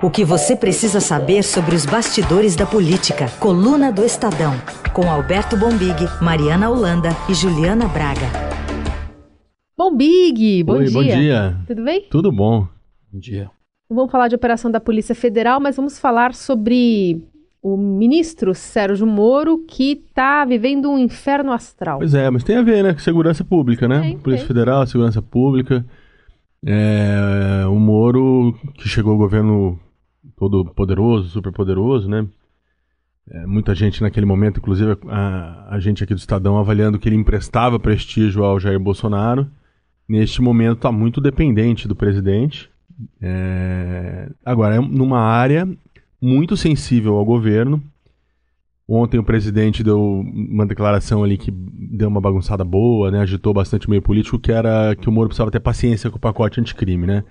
O que você precisa saber sobre os bastidores da política. Coluna do Estadão. Com Alberto Bombig, Mariana Holanda e Juliana Braga. Bombig, bom Oi, dia. bom dia. Tudo bem? Tudo bom. Bom dia. Não vamos falar de operação da Polícia Federal, mas vamos falar sobre o ministro Sérgio Moro, que está vivendo um inferno astral. Pois é, mas tem a ver, né, com segurança pública, né? Tem, Polícia tem. Federal, segurança pública. É, o Moro, que chegou ao governo todo poderoso, super poderoso, né? É, muita gente naquele momento, inclusive a, a gente aqui do Estadão, avaliando que ele emprestava prestígio ao Jair Bolsonaro. Neste momento está muito dependente do presidente. É, agora, é numa área muito sensível ao governo. Ontem o presidente deu uma declaração ali que deu uma bagunçada boa, né? Agitou bastante o meio político, que era que o Moro precisava ter paciência com o pacote anticrime, né?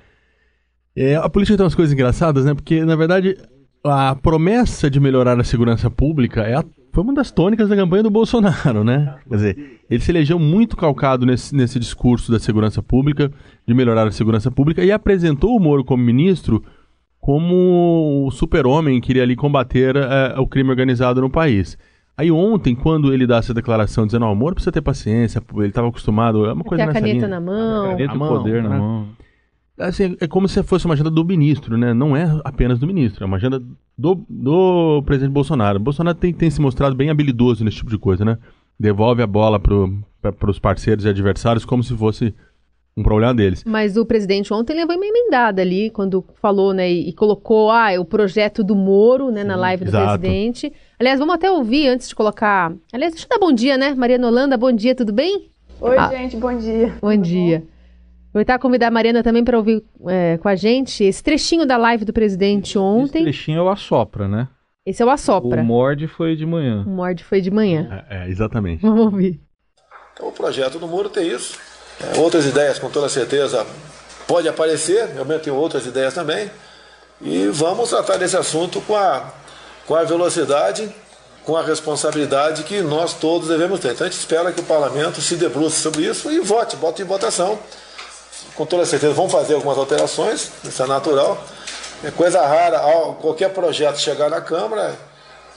É, a política tem umas coisas engraçadas, né? Porque, na verdade, a promessa de melhorar a segurança pública é a- foi uma das tônicas da campanha do Bolsonaro, né? Quer dizer, ele se elegeu muito calcado nesse, nesse discurso da segurança pública, de melhorar a segurança pública, e apresentou o Moro como ministro como o super-homem que iria ali combater eh, o crime organizado no país. Aí ontem, quando ele dá essa declaração dizendo, ó, o Moro precisa ter paciência, ele estava acostumado, é uma Tem coisa a nessa caneta linha. na mão. Caneta a e mão, poder na né? mão. Assim, é como se fosse uma agenda do ministro, né? Não é apenas do ministro, é uma agenda do, do presidente Bolsonaro. O Bolsonaro tem, tem se mostrado bem habilidoso nesse tipo de coisa, né? Devolve a bola para os parceiros e adversários como se fosse um problema deles. Mas o presidente ontem levou uma emendada ali, quando falou, né, e, e colocou, ah, é o projeto do Moro, né, na live do exato. presidente. Aliás, vamos até ouvir antes de colocar... Aliás, deixa eu dar bom dia, né? Mariana Holanda, bom dia, tudo bem? Oi, Ah. gente, bom dia. Bom dia. Aproveitar e convidar a Mariana também para ouvir é, com a gente esse trechinho da live do presidente Esse ontem. trechinho é o assopra, né? Esse é o Assopra. O morde foi de manhã. O morde foi de manhã. É, é, exatamente. Vamos ouvir. Então, o projeto do Muro tem isso. É, outras ideias, com toda certeza, pode aparecer. Eu mesmo tenho outras ideias também. E vamos tratar desse assunto com a, com a velocidade, com a responsabilidade que nós todos devemos ter. Então, a gente espera que o parlamento se debruce sobre isso e vote, bote em votação. Com toda certeza, vão fazer algumas alterações, isso é natural. É coisa rara, qualquer projeto chegar na Câmara,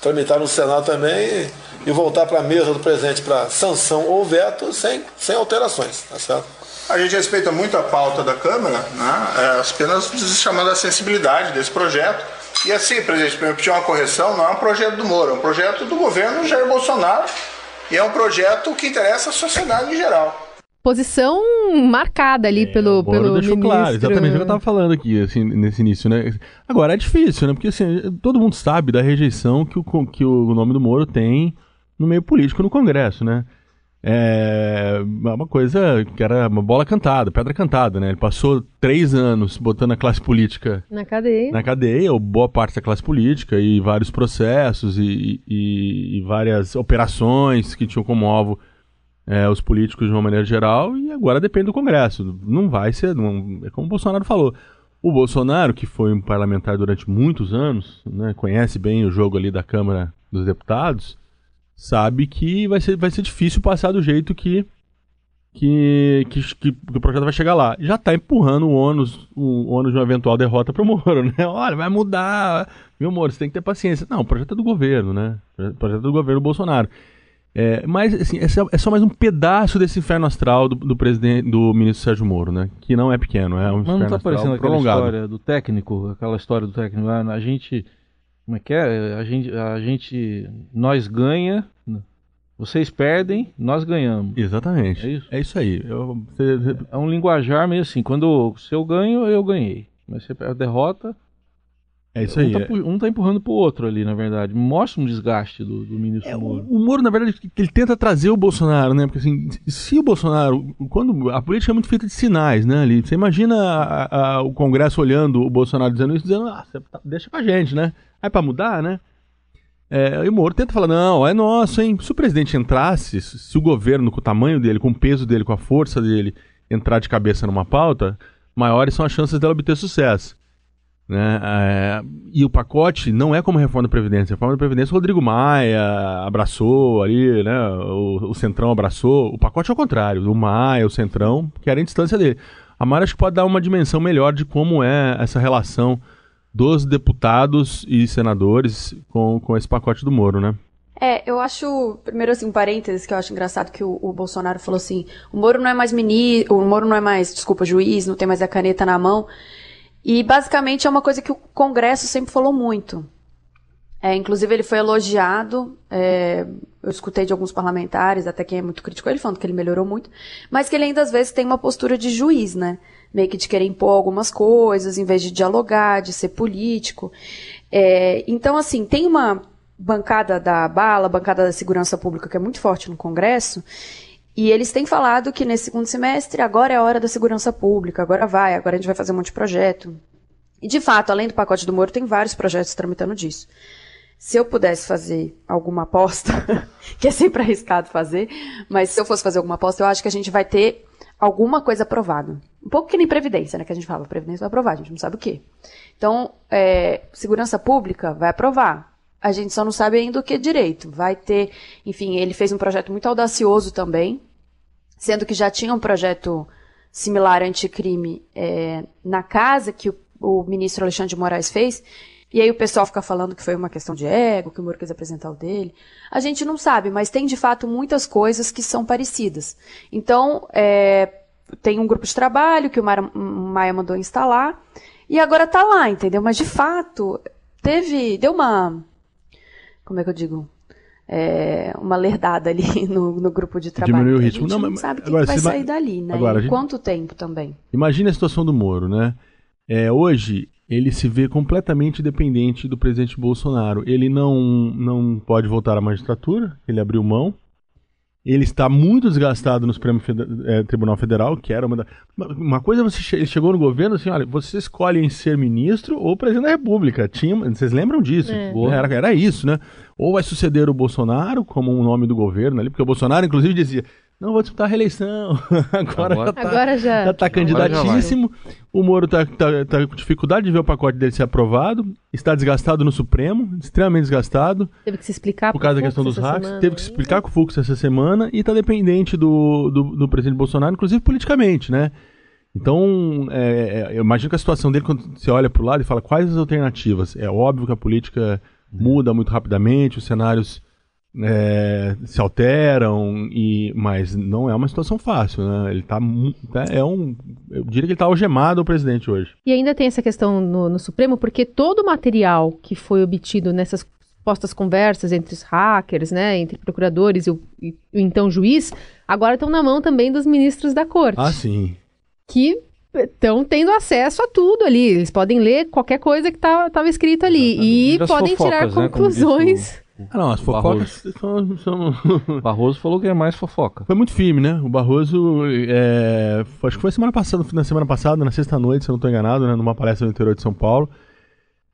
tramitar no Senado também e voltar para a mesa do presidente para sanção ou veto sem, sem alterações, tá certo? A gente respeita muito a pauta da Câmara, né? é, apenas chamando a sensibilidade desse projeto. E assim, presidente, para repetir uma correção, não é um projeto do Moro, é um projeto do governo Jair Bolsonaro e é um projeto que interessa a sociedade em geral. Posição marcada ali pelo, É, O Moro pelo deixou ministro. claro, exatamente o que eu tava falando aqui, assim, nesse início, né? Agora, é difícil, né? Porque, assim, todo mundo sabe da rejeição que o, que o nome do Moro tem no meio político no Congresso, né? É uma coisa que era uma bola cantada, pedra cantada, né? Ele passou três anos botando a classe política Na cadeia. na cadeia, ou boa parte da classe política, e vários processos e, e- e várias operações que tinham como alvo é, os políticos de uma maneira geral, e agora depende do Congresso. Não vai ser, não, é como o Bolsonaro falou. O Bolsonaro, que foi um parlamentar durante muitos anos, né, conhece bem o jogo ali da Câmara dos Deputados, sabe que vai ser, vai ser difícil passar do jeito que, que, que, que- o projeto vai chegar lá. Já está empurrando o ônus, o ônus de uma eventual derrota para o Moro, né? Olha, vai mudar. Viu, Moro, você tem que ter paciência. Não, o projeto é do governo, né? O projeto é do governo Bolsonaro. É, mas, assim, é, é só mais um pedaço desse inferno astral do, do presidente, do ministro Sérgio Moro, né? Que não é pequeno, é um Mas não inferno tá astral parecendo aquela história do técnico, aquela história do técnico. ah, A gente. Como é que é? A gente. A gente nós ganha, vocês perdem, nós ganhamos. Exatamente. É isso? É isso aí. Eu- você- É um linguajar meio assim. Quando se eu ganho, eu ganhei. Mas se a derrota, é isso aí. um, tá, é. um tá empurrando pro outro ali, na verdade. Mostra um desgaste do, do ministro É, Moro. o, o Moro, na verdade, ele tenta trazer o Bolsonaro, né? Porque assim, se o Bolsonaro. Quando a política é muito feita de sinais, né? Ali, você imagina a- a- o Congresso olhando o Bolsonaro dizendo isso, dizendo, ah, tá- deixa com a gente, né? Aí pra mudar, né? É, e o Moro tenta falar, não, é nosso, hein? Se o presidente entrasse, se se o governo, com o tamanho dele, com o peso dele, com a força dele, entrar de cabeça numa pauta, maiores são as chances dela obter sucesso. Né? É, e o pacote não é como a reforma da Previdência. A reforma da Previdência, o Rodrigo Maia abraçou ali, né? O, o Centrão abraçou. O pacote é o contrário. O Maia, o Centrão, querem distância dele. A Mara acho que pode dar uma dimensão melhor de como é essa relação dos deputados e senadores com, com esse pacote do Moro, né? É, eu acho, primeiro assim, um parênteses que eu acho engraçado que o, o, Bolsonaro falou assim, o Moro não é mais ministro, o Moro não é mais, desculpa, juiz, não tem mais a caneta na mão. E basicamente é uma coisa que o Congresso sempre falou muito. É, inclusive ele foi elogiado, é, eu escutei de alguns parlamentares, até quem é muito crítico ele falando que ele melhorou muito, mas que ele ainda às vezes tem uma postura de juiz, né? Meio que de querer impor algumas coisas, em vez de dialogar, de ser político. É, então, assim, tem uma bancada da bala, bancada da segurança pública, que é muito forte no Congresso, e eles têm falado que nesse segundo semestre agora é a hora da segurança pública, agora vai, agora a gente vai fazer um monte de projeto. E de fato, além do pacote do Moro, tem vários projetos tramitando disso. Se eu pudesse fazer alguma aposta, que é sempre arriscado fazer, mas se eu fosse fazer alguma aposta, eu acho que a gente vai ter alguma coisa aprovada. Um pouco que nem Previdência, né? Que a gente fala, Previdência vai aprovar, a gente não sabe o quê. Então, é, segurança pública vai aprovar. A gente só não sabe ainda o que direito. Vai ter, enfim, ele fez um projeto muito audacioso também, sendo que já tinha um projeto similar anticrime é, na casa que o, o, ministro Alexandre de Moraes fez. E aí o pessoal fica falando que foi uma questão de ego, que o Moro quis apresentar o dele. A gente não sabe, mas tem de fato muitas coisas que são parecidas. Então, é, tem um grupo de trabalho que o Maia mandou instalar, e agora está lá, entendeu? Mas de fato, teve, deu uma como é que eu digo? É, uma lerdada ali no, no grupo de trabalho. Diminuiu o ritmo. A gente não, não sabe o que, que vai sair dali, né? Agora, gente... Quanto tempo também. Imagina a situação do Moro, né? É, hoje, ele se vê completamente dependente do presidente Bolsonaro. Ele não, não pode voltar à magistratura, ele abriu mão. Ele está muito desgastado no Supremo é, Tribunal Federal, que era uma da... Uma coisa, você ele chegou no governo assim, olha, você escolhe em ser ministro ou presidente da República. Tinha, vocês lembram disso? É. Era, era isso, né? Ou vai suceder o Bolsonaro como um nome do governo ali, porque o Bolsonaro, inclusive, dizia, não vou disputar a reeleição. Agora, Agora, já tá, Agora já... já tá candidatíssimo. O Moro tá, tá, tá, com dificuldade de ver o pacote dele ser aprovado. Está desgastado no Supremo, extremamente desgastado. Teve que se explicar por causa da questão dos hacks. Teve que se explicar com o Fux essa semana e está dependente do, do, do, presidente Bolsonaro, inclusive politicamente, né? Então, é, é eu imagino que a situação dele, quando você olha para o lado e fala quais as alternativas. É óbvio que a política muda muito rapidamente, os cenários é, se alteram, e, mas não é uma situação fácil, né? Ele tá, tá é um, eu diria que ele está algemado o presidente hoje. E ainda tem essa questão no, no Supremo, porque todo o material que foi obtido nessas postas conversas entre os hackers, né, entre procuradores e o, e o então juiz, agora estão na mão também dos ministros da corte. Ah, sim. Que estão tendo acesso a tudo ali. Eles podem ler qualquer coisa que estava tá, escrito ali e, e podem fofocas, tirar né, conclusões. Ah, não, as fofocas são, são... Barroso falou que é mais fofoca. Foi muito firme, né? O Barroso, é... acho que foi semana passada, na semana passada, na sexta-noite, se eu não estou enganado, né? numa palestra no interior de São Paulo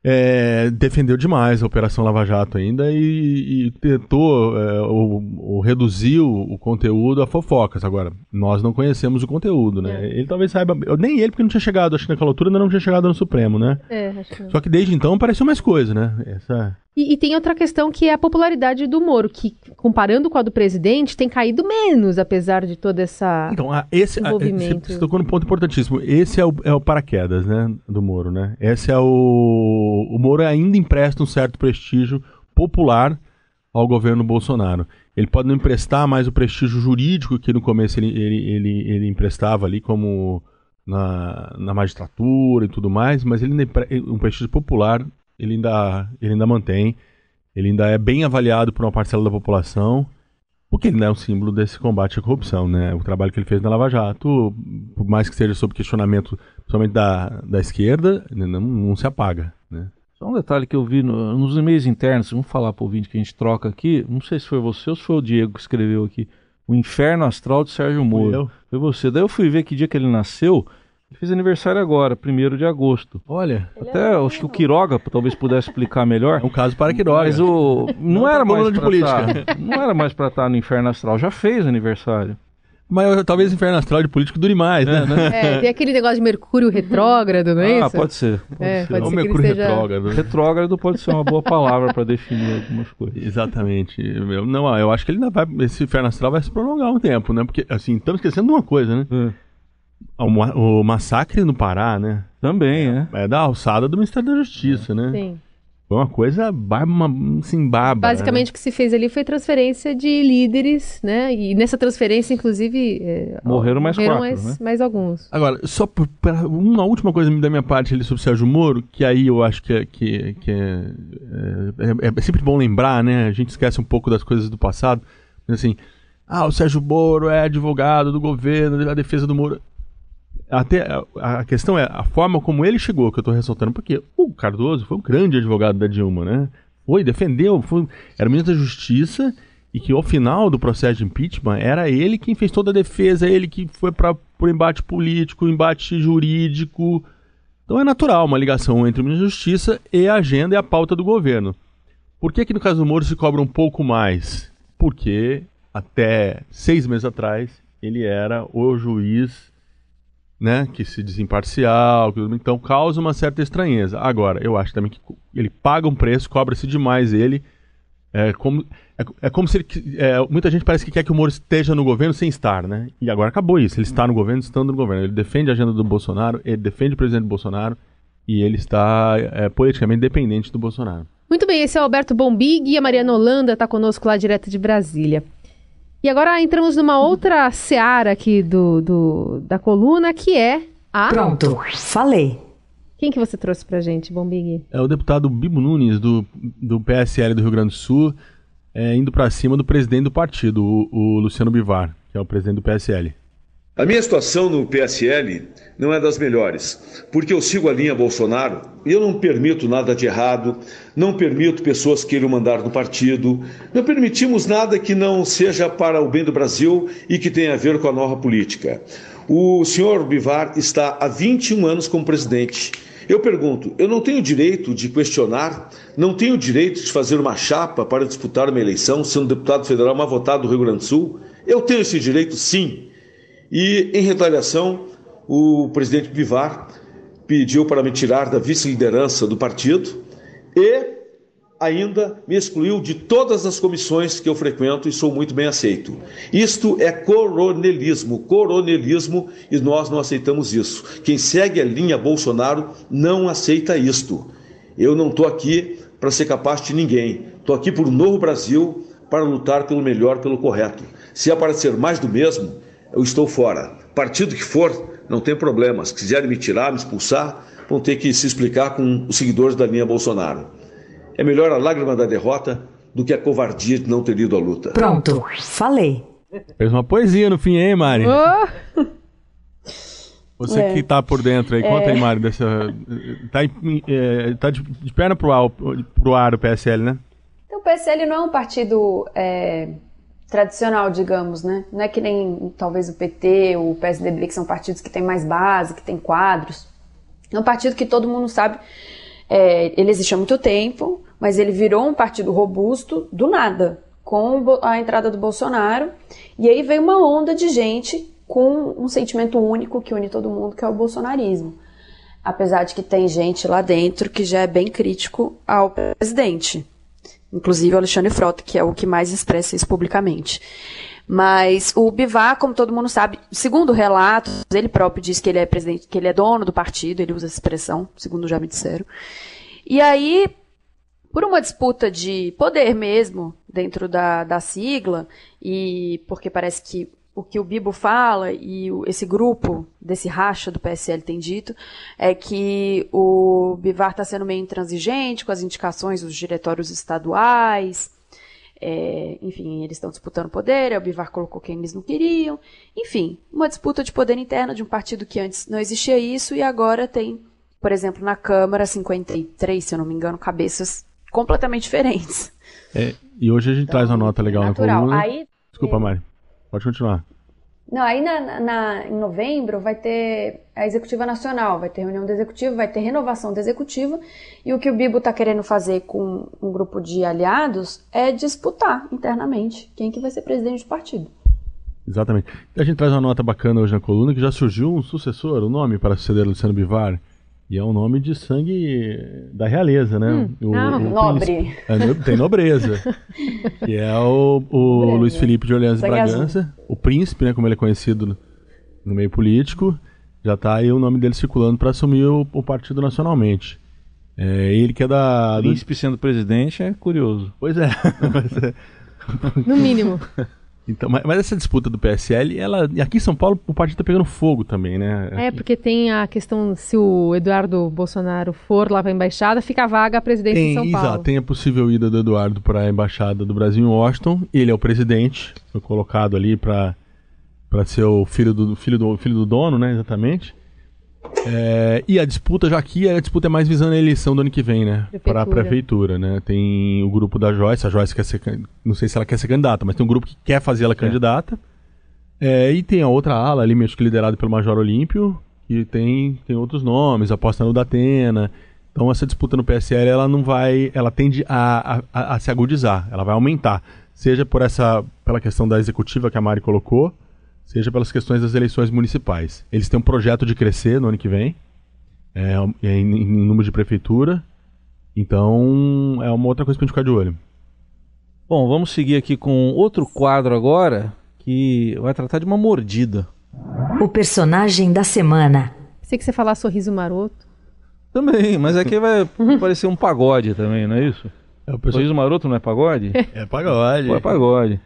é, defendeu demais a Operação Lava Jato ainda e, e tentou é, ou, reduziu o conteúdo a fofocas. Agora, nós não conhecemos o conteúdo, né? É. Ele talvez saiba. Eu, nem ele, porque não tinha chegado, acho que naquela altura ainda não tinha chegado no Supremo, né? É, acho que... Só que desde então apareceu mais coisa, né? Essa... E, e, tem outra questão que é a popularidade do Moro, que, comparando com a do presidente, tem caído menos, apesar de toda essa. Então, esse envolvimento. você tocou num ponto importantíssimo. Esse é o, é o paraquedas, né? Do Moro, né? Esse é o. O Moro ainda empresta um certo prestígio popular ao governo Bolsonaro. Ele pode não emprestar mais o prestígio jurídico que no começo ele, ele, ele, ele emprestava ali, como na, na magistratura e tudo mais, mas ele um prestígio popular ele ainda, ele ainda mantém, ele ainda é bem avaliado por uma parcela da população, porque ele não é um símbolo desse combate à corrupção, né? O trabalho que ele fez na Lava Jato, por mais que seja sob questionamento, principalmente da, da esquerda, não, não se apaga, né? Só um detalhe que eu vi no, nos e-mails internos, vamos falar para o ouvinte que a gente troca aqui, não sei se foi você ou se foi o Diego que escreveu aqui, o Inferno Astral de Sérgio Moro. Foi você. Daí eu fui ver que dia que ele nasceu, ele fez aniversário agora, 1 de agosto. Olha. Até é acho que o Quiroga talvez pudesse explicar melhor. É um caso para Quiroga. Mas o. Não, não era mais de política. Tá, não era mais para estar tá no Inferno Astral. Já fez aniversário. Mas talvez o Inferno Astral de político dure mais, né? É, é tem aquele negócio de Mercúrio retrógrado, não é ah, isso? Ah, pode ser. Pode é, ser. Pode Ou ser Mercúrio seja... retrógrado. Retrógrado pode ser uma boa palavra para definir algumas coisas. Exatamente. Eu, não, eu acho que ele ainda vai. Esse Inferno Astral vai se prolongar um tempo, né? Porque, assim, estamos esquecendo de uma coisa, né? É o, o massacre no Pará, né? Também, é. É da alçada do Ministério da Justiça, né? Sim. Foi uma coisa barba, assim, bárbara. Basicamente, né? o que se fez ali foi transferência de líderes, né? E nessa transferência, inclusive. é, Morreram mais quatro, mais, né? mais alguns. Agora, só por, pra- uma última coisa da minha parte ali sobre o Sérgio Moro, que aí eu acho que é, que, que é, é, é sempre bom lembrar, né? A gente esquece um pouco das coisas do passado. Mas assim, ah, o Sérgio Moro é advogado do governo, da defesa do Moro. Até a, a questão é a forma como ele chegou, que eu tô ressaltando, porque o Cardoso foi um grande advogado da Dilma, né? Foi, defendeu, foi, era ministro da Justiça e que ao final do processo de impeachment era ele quem fez toda a defesa, ele que foi para o embate político, embate jurídico. Então é natural uma ligação entre o ministro da Justiça e a agenda e a pauta do governo. Por que, que no caso do Moro se cobra um pouco mais? Porque até seis meses atrás ele era o juiz né, que se diz imparcial, então causa uma certa estranheza. Agora, eu acho também que ele paga um preço, cobra-se demais ele. É como, é, é como se ele, é, muita gente parece que quer que o Moro esteja no governo sem estar, né? E agora acabou isso. Ele está no governo, estando no governo. Ele defende a agenda do Bolsonaro, ele defende o presidente Bolsonaro e ele está é, politicamente dependente do Bolsonaro. Muito bem, esse é o Alberto Bombig e a Mariana Holanda está conosco lá direto de Brasília. E agora entramos numa outra seara aqui do, do- da coluna, que é a... Pronto, falei. Quem que você trouxe pra gente, Bombig? É o deputado Bibo Nunes, do, do PSL do Rio Grande do Sul, é, indo para cima do presidente do partido, o, o Luciano Bivar, que é o presidente do PSL. A minha situação no PSL não é das melhores, porque eu sigo a linha Bolsonaro e eu não permito nada de errado, não permito pessoas queiram mandar no partido, não permitimos nada que não seja para o bem do Brasil e que tenha a ver com a nova política. O senhor Bivar está há 21 anos como presidente. Eu pergunto, eu não tenho direito de questionar, não tenho direito de fazer uma chapa para disputar uma eleição, sendo deputado federal mais votado do Rio Grande do Sul? Eu tenho esse direito, sim. E, em retaliação, o presidente Bivar pediu para me tirar da vice-liderança do partido e ainda me excluiu de todas as comissões que eu frequento e sou muito bem aceito. Isto é coronelismo, coronelismo e nós não aceitamos isso. Quem segue a linha Bolsonaro não aceita isto. Eu não estou aqui para ser capaz de ninguém. Estou aqui por um novo Brasil para lutar pelo melhor, pelo correto. Se aparecer mais do mesmo, eu estou fora. Partido que for, não tem problema. Se quiserem me tirar, me expulsar, vão ter que se explicar com os seguidores da linha Bolsonaro. É melhor a lágrima da derrota do que a covardia de não ter ido à luta. Pronto, falei. Fez uma poesia no fim, hein, Mari? Oh! Você É. que tá por dentro aí, conta aí, Mari, dessa. Tá, em- é, tá de, de perna pro ar, pro ar o PSL, né? Então, o PSL não é um partido é, tradicional, digamos, né? Não é que nem talvez o PT, o PSDB, que são partidos que têm mais base, que têm quadros. É um partido que todo mundo sabe. é, ele existe há muito tempo, mas ele virou um partido robusto do nada, com a entrada do Bolsonaro. E aí veio uma onda de gente com um sentimento único que une todo mundo, que é o bolsonarismo. Apesar de que tem gente lá dentro que já é bem crítico ao presidente. Inclusive o Alexandre Frota, que é o que mais expressa isso publicamente. Mas o Bivar, como todo mundo sabe, segundo relatos, ele próprio diz que ele é presidente, que ele é dono do partido, ele usa essa expressão, segundo já me disseram. E aí, por uma disputa de poder mesmo, dentro da, da sigla, e porque parece que o que o Bibo fala e esse grupo desse racha do PSL tem dito é que o Bivar está sendo meio intransigente com as indicações dos diretórios estaduais. É, enfim, eles estão disputando poder, o Bivar colocou quem eles não queriam. Enfim, uma disputa de poder interna de um partido que antes não existia isso e agora tem, por exemplo, na Câmara 53, se eu não me engano, cabeças completamente diferentes. É, e hoje a gente traz uma nota legal Natural. na coluna. Aí, Desculpa, Mari. Pode continuar. não, aí na, na- em novembro vai ter a executiva nacional, vai ter reunião do executivo, vai ter renovação da executiva, e o que o Bibo está querendo fazer com um grupo de aliados é disputar internamente quem que vai ser presidente do partido. Exatamente. A gente traz uma nota bacana hoje na coluna que já surgiu um sucessor, o nome para suceder Luciano Bivar. E é um nome de sangue da realeza, né? O- ah, o nobre. príncipe- é, no- tem nobreza. que é o, o. Luiz Felipe de Orleans e Sangue Bragança, o príncipe, né? Como ele é conhecido no, meio político. já está aí o nome dele circulando para assumir o, o, partido nacionalmente. É, ele que é da. Do... Príncipe sendo presidente é curioso. Pois é. é. no mínimo. Então, mas, mas, essa disputa do PSL, ela, aqui em São Paulo o partido está pegando fogo também, né? É, porque tem a questão, se o Eduardo Bolsonaro for lá para a embaixada, fica vaga a presidência tem, em São Paulo. Exato, tem a possível ida do Eduardo para a embaixada do Brasil em Washington, ele é o presidente, foi colocado ali para ser o filho do, filho, do, filho do dono, né, exatamente. É, e a disputa já aqui, a disputa é mais visando a eleição do ano que vem, né? Para a prefeitura, né? Tem o grupo da Joyce, a Joyce quer ser, não sei se ela quer ser candidata, mas tem um grupo que quer fazer ela é. candidata. É, e tem a outra ala ali, acho que liderada pelo Major Olímpio, que tem, tem outros nomes, aposta no Datena. Então essa disputa no PSL, ela não vai, ela tende a, a, a se agudizar, ela vai aumentar. Seja por essa, pela questão da executiva que a Mari colocou, seja pelas questões das eleições municipais. Eles têm um projeto de crescer no ano que vem, é, é em, em, número de prefeitura. Então, é uma outra coisa para a gente ficar de olho. Bom, vamos seguir aqui com outro quadro agora, que vai tratar de uma mordida. O personagem da semana. Sei que você falar sorriso maroto. Também, mas aqui vai parecer um pagode também, não é isso? É, o Sorriso maroto não é pagode? É pagode. é pagode.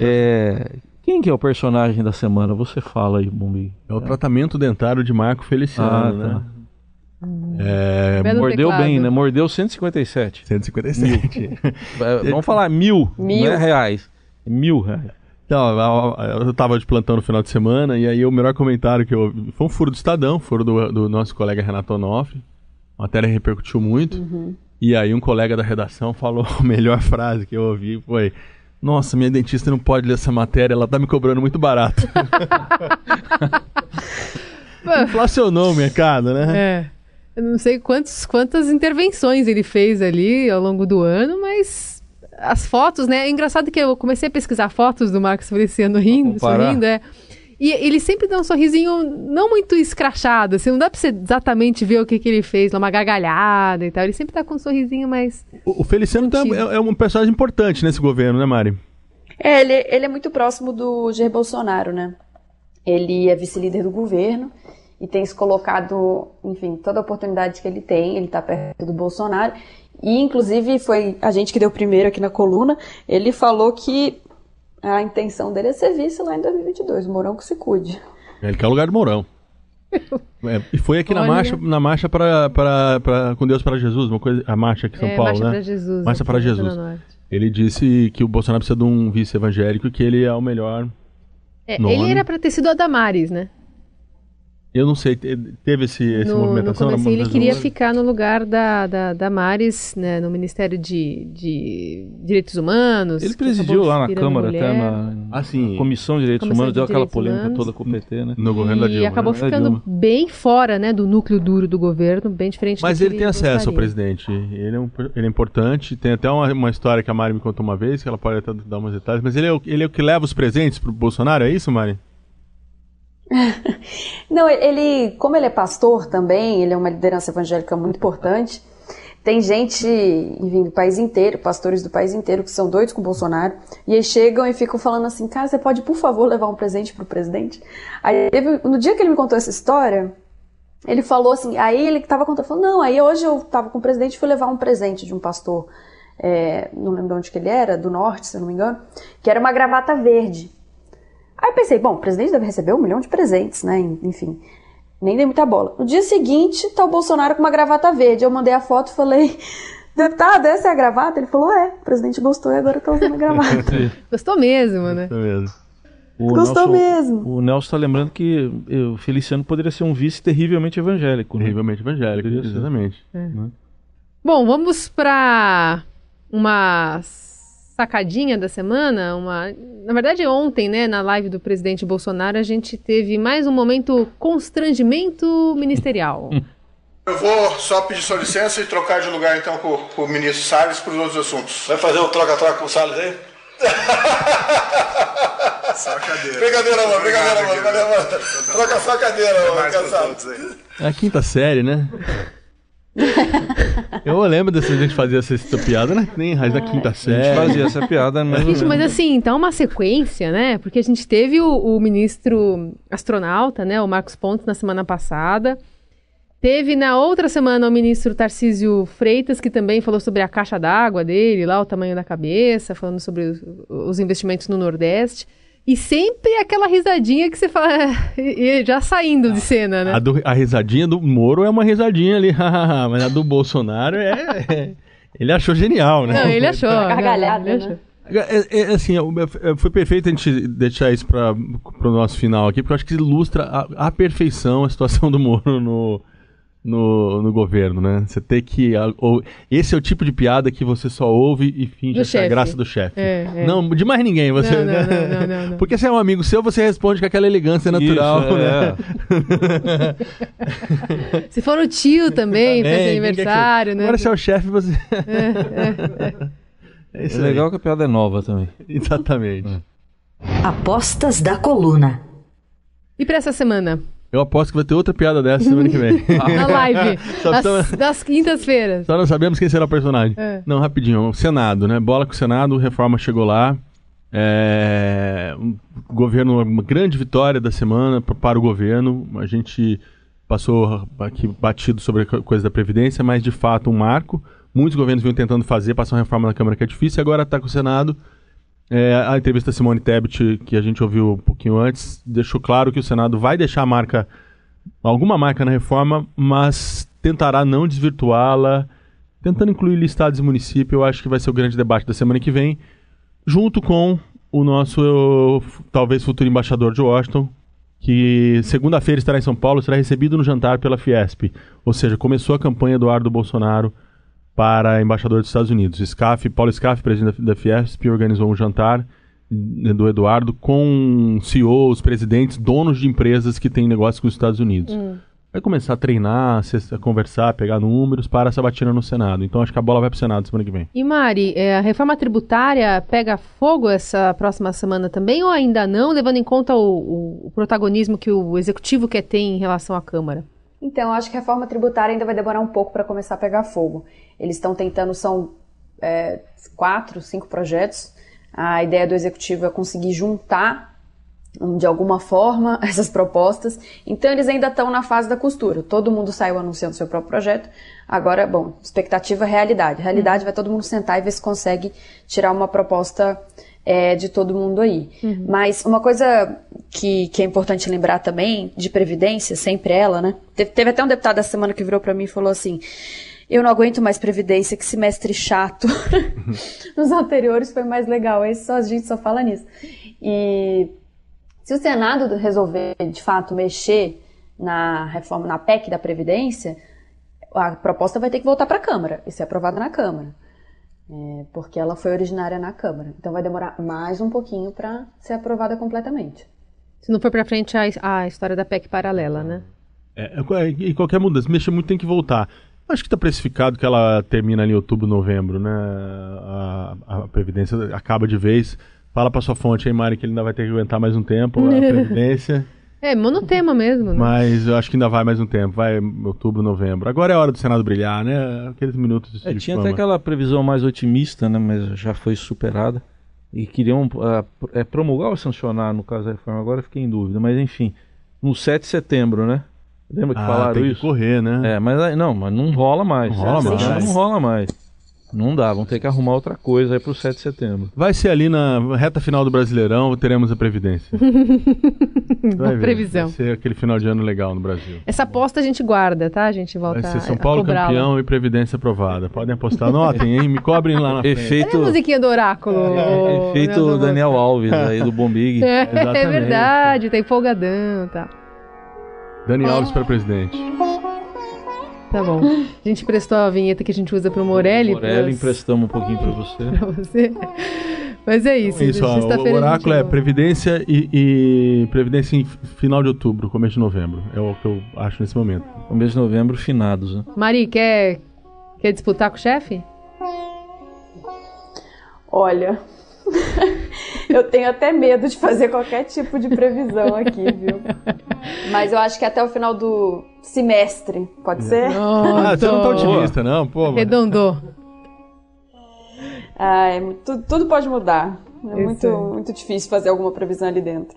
É, quem que é o personagem da semana? Você fala aí, Bumbi. É o tratamento dentário de Marco Feliciano, ah, né? tá. né? É, mordeu bem, né? Mordeu 157. 157. Mil. É, vamos falar mil, mil. não é reais. Mil reais. Então, eu tava de plantão no final de semana e aí o melhor comentário que eu ouvi foi um furo do Estadão, furo do, do nosso colega Renato Onofre. A matéria repercutiu muito. Uhum. E aí um colega da redação falou a melhor frase que eu ouvi foi nossa, minha dentista não pode ler essa matéria, ela tá me cobrando muito barato. Inflacionou o mercado, né? É. Eu não sei quantos, quantas intervenções ele fez ali ao longo do ano, mas as fotos, né? É engraçado que eu comecei a pesquisar fotos do Marcos Feliciano rindo, sorrindo, é. E ele sempre dá um sorrisinho não muito escrachado, assim, não dá pra você exatamente ver o que, que ele fez, uma gargalhada e tal. Ele sempre tá com um sorrisinho mais. O, o Feliciano tá, é, é, um personagem importante nesse governo, né, Mari? É, ele, ele é muito próximo do Jair Bolsonaro, né? Ele é vice-líder do governo e tem se colocado, enfim, toda a oportunidade que ele tem, ele tá perto do Bolsonaro. E, inclusive, foi a gente que deu primeiro aqui na coluna, ele falou que a intenção dele é ser vice lá em 2022. O Mourão que se cuide. Ele quer o lugar do Mourão. É, e foi aqui Olha. na marcha, na marcha para, para, para, com Deus para Jesus, uma coisa, a marcha aqui em São é, Paulo, marcha né? Para Jesus, marcha para Jesus. Ele disse que o Bolsonaro precisa de um vice evangélico e que ele é o melhor. É, ele era para ter sido a Damares, né? Eu não sei, teve esse, esse no, movimentação? No ele queria ficar no lugar da, da, da Maris, né, no Ministério de, de Direitos Humanos. Ele presidiu lá na Câmara, até na, ah, sim. Comissão de Direitos Comissão Humanos, de deu aquela polêmica Humanos. toda com o PT, né? No governo da Dilma. E acabou né? ficando bem fora, né, do núcleo duro do governo, bem diferente Mas ele tem acesso gostaria. ao presidente, ele é, um, ele é importante, tem até uma, uma, história que a Mari me contou uma vez, que ela pode até dar umas detalhes, mas ele é o, ele é o que leva os presentes pro Bolsonaro, é isso, Mari? Não, ele, como ele é pastor também, ele é uma liderança evangélica muito importante. Tem gente, enfim, do país inteiro, pastores do país inteiro, que são doidos com o Bolsonaro, e aí chegam e ficam falando assim: cara, você pode, por favor, levar um presente pro presidente? Aí, teve, no dia que ele me contou essa história, ele falou assim: aí ele tava contando, falou: não, aí hoje eu tava com o presidente e fui levar um presente de um pastor, é, não lembro de onde que ele era, do norte, se eu não me engano, que era uma gravata verde. Aí eu pensei, bom, o presidente deve receber um milhão de presentes, né? Enfim, nem dei muita bola. No dia seguinte, tá o Bolsonaro com uma gravata verde. Eu mandei a foto e falei, deputado, essa é a gravata? Ele falou, é, o presidente gostou e agora tá usando a gravata. Gostou mesmo, né? Gostou mesmo. O Gostou Nelson, mesmo. O Nelson está lembrando que o Feliciano poderia ser um vice terrivelmente evangélico. Né? Terrivelmente evangélico, exatamente. É. Né? Bom, vamos para uma sacadinha da semana, uma, na verdade ontem, né, na live do presidente Bolsonaro, a gente teve mais um momento constrangimento ministerial. Eu vou só pedir sua licença e trocar de lugar então com, com o ministro Salles para os outros assuntos. Vai fazer um troca-troca com o Salles aí? Só a cadeira. Brincadeira, mano, brincadeira, mano. Valeu, mano. Troca só a cadeira, mano, cansado. É a quinta série, né? Eu lembro dessa vez que a gente fazia essa piada, né? Nem raiz da quinta A gente série. fazia essa piada, mas. Gente, mas assim, tá uma sequência, né? Porque a gente teve o, o ministro astronauta, né? O Marcos Pontes, na semana passada. Teve na outra semana o ministro Tarcísio Freitas, que também falou sobre a caixa d'água dele, lá o tamanho da cabeça, falando sobre os, os investimentos no Nordeste. E sempre aquela risadinha que você fala, e- e já saindo de cena, né? A, do- a risadinha do Moro é uma risadinha ali, mas a do Bolsonaro é. é- ele achou genial, né? Não, ele achou. Gargalhada, não, ele né? achou. É, é, assim, é, é, foi perfeito a gente deixar isso para o nosso final aqui, porque eu acho que ilustra a, a perfeição a situação do Moro no, no, no governo, né? Você ter que. a- ou- esse é o tipo de piada que você só ouve e finge achar chefe. graça do chefe. É, é. Não, de mais ninguém. Você, Não, não, não, não, não, não. Porque se é um amigo seu, você responde com aquela elegância natural, Isso, né? é. Se for o tio também, faz Também, aniversário, né? Agora, se é o chefe, você. É, É aí. legal que a piada é nova também. Exatamente. Apostas da coluna. E pra essa semana? Eu aposto que vai ter outra piada dessa semana que vem. Na live. Das, das quintas-feiras. Só não sabemos quem será o personagem. É. Não, rapidinho. O Senado, né? Bola com o Senado, reforma chegou lá. É, um governo, uma grande vitória da semana para o governo. A gente passou aqui batido sobre a co- coisa da Previdência, mas de fato um marco. Muitos governos vinham tentando fazer, passar uma reforma na Câmara que é difícil, agora está com o Senado. É, a entrevista da Simone Tebet, que a gente ouviu um pouquinho antes, deixou claro que o Senado vai deixar a marca, alguma marca na reforma, mas tentará não desvirtuá-la, tentando incluir estados e municípios. Eu acho que vai ser o grande debate da semana que vem, junto com o nosso, talvez, futuro embaixador de Washington, que segunda-feira estará em São Paulo, será recebido no jantar pela Fiesp. Ou seja, começou a campanha Eduardo Bolsonaro para embaixador dos Estados Unidos. Scaff, Paulo Scaff, presidente da, Fiesp, organizou um jantar eh, do Eduardo com CEOs, presidentes, donos de empresas que têm negócio com os Estados Unidos. Vai começar a treinar, a conversar, a pegar números para essa batina no Senado. Então acho que a bola vai para o Senado semana que vem. E Mari, é, a reforma tributária pega fogo essa próxima semana também ou ainda não, levando em conta o, o- o protagonismo que o executivo quer ter em relação à Câmara? Então, acho que a reforma tributária ainda vai demorar um pouco para começar a pegar fogo. Eles estão tentando, são é, quatro, cinco projetos. A ideia do executivo é conseguir juntar, hum, de alguma forma, essas propostas. Então, eles ainda estão na fase da costura. Todo mundo saiu anunciando seu próprio projeto. Agora, bom, expectativa é realidade. Realidade vai todo mundo sentar e ver se consegue tirar uma proposta é, de todo mundo aí. Mas uma coisa que, que é importante lembrar também, de Previdência, sempre ela, né? Teve, teve até um deputado essa semana que virou para mim e falou assim: Eu não aguento mais Previdência, que semestre chato. Nos anteriores foi mais legal, esse só, a gente só fala nisso. E se o Senado resolver, de fato, mexer na reforma, na PEC da Previdência, a proposta vai ter que voltar para a Câmara e ser aprovada na Câmara. É, porque ela foi originária na Câmara. Então vai demorar mais um pouquinho para ser aprovada completamente. Se não for pra frente a, a história da PEC paralela, né? É, é, e qualquer mudança, mexer muito tem que voltar. Acho que está precificado que ela termina ali em outubro, novembro, né? A, a Previdência acaba de vez. Fala para sua fonte aí, Mari, que ele ainda vai ter que aguentar mais um tempo a Previdência. É, monotema mesmo, né? Mas eu acho que ainda vai mais um tempo, vai outubro, novembro. Agora é hora do Senado brilhar, né? Aqueles minutos É, de tinha fama. até aquela previsão mais otimista, né, mas já foi superada. E queriam é, promulgar ou sancionar, no caso da reforma, agora eu fiquei em dúvida. Mas enfim, no 7 de setembro, né? Lembra que Ah, falaram tem que isso? correr, né? É, mas aí- não, mas não rola mais. Não rola mais. Não rola mais. Não dá, vão ter que arrumar outra coisa aí pro 7 de setembro. Vai ser ali na reta final do Brasileirão, teremos a Previdência. Vai ver. previsão. Vai ser aquele final de ano legal no Brasil. Essa aposta a gente guarda, tá? A gente volta Vai ser a- São a Paulo campeão e Previdência aprovada. Podem apostar. Anotem, hein? Me cobrem lá na frente. Cadê a Efeito, musiquinha do oráculo? ô, efeito Nelson Daniel? Alves aí do Bombig. É, é verdade, tá empolgadão, tá. Dani Alves para presidente. Tá bom. A gente prestou a vinheta que a gente usa pro Morelli. Morelli, pras- emprestamos um pouquinho pra você. pra você. Mas é isso. É isso, ó, o oráculo é. Previdência e, e Previdência em final de outubro, começo de novembro. É o que eu acho nesse momento. Mês de novembro, finados, né? Mari, quer, quer disputar com o chefe? Olha, eu tenho até medo de fazer qualquer tipo de previsão aqui, viu? Mas eu acho que até o final do semestre, pode ser? Ah, você não tá otimista, não, pô. mano. Redondou. Ah, é muito- tudo pode mudar. É Isso muito, aí. muito difícil fazer alguma previsão ali dentro.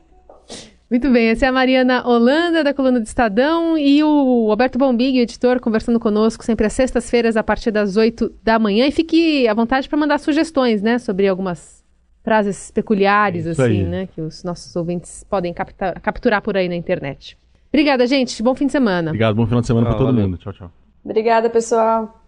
Muito bem, essa é a Mariana Holanda, da coluna do Estadão, e o Alberto Bombig, o editor, conversando conosco sempre às sextas-feiras, a partir das 8 da manhã. E fique à vontade para mandar sugestões, né, sobre algumas frases peculiares, Isso assim, aí. né, que os nossos ouvintes podem capta- capturar por aí na internet. Obrigada, gente. Bom fim de semana. Obrigado, bom final de semana Ah, pra todo valeu. mundo. Tchau, tchau. Obrigada, pessoal.